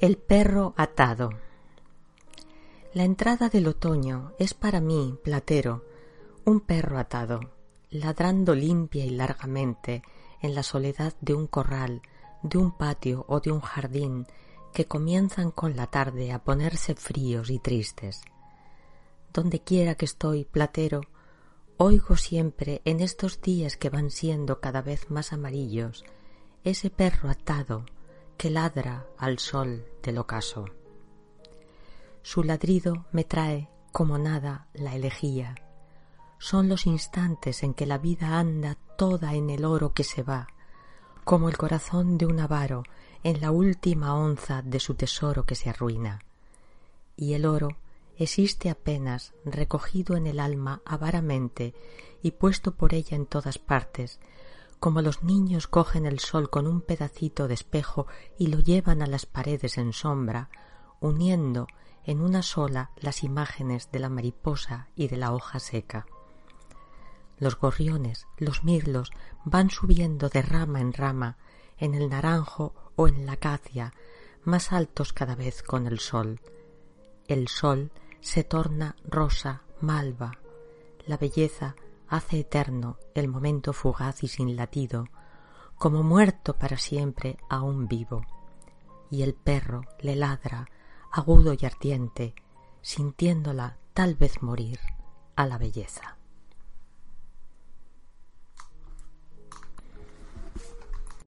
El perro atado. La entrada del otoño es para mí, platero, un perro atado, ladrando limpia y largamente en la soledad de un corral, de un patio o de un jardín que comienzan con la tarde a ponerse fríos y tristes. Donde quiera que estoy, platero, oigo siempre en estos días que van siendo cada vez más amarillos ese perro atado que ladra al sol del ocaso. Su ladrido me trae como nada la elegía. Son los instantes en que la vida anda toda en el oro que se va, como el corazón de un avaro en la última onza de su tesoro que se arruina. Y el oro existe apenas recogido en el alma avaramente y puesto por ella en todas partes, como los niños cogen el sol con un pedacito de espejo y lo llevan a las paredes en sombra, uniendo en una sola las imágenes de la mariposa y de la hoja seca. Los gorriones, los mirlos, van subiendo de rama en rama, en el naranjo o en la acacia, más altos cada vez con el sol. El sol se torna rosa, malva. La belleza hace eterno el momento fugaz y sin latido, como muerto para siempre aún vivo. Y el perro le ladra, agudo y ardiente, sintiéndola tal vez morir a la belleza.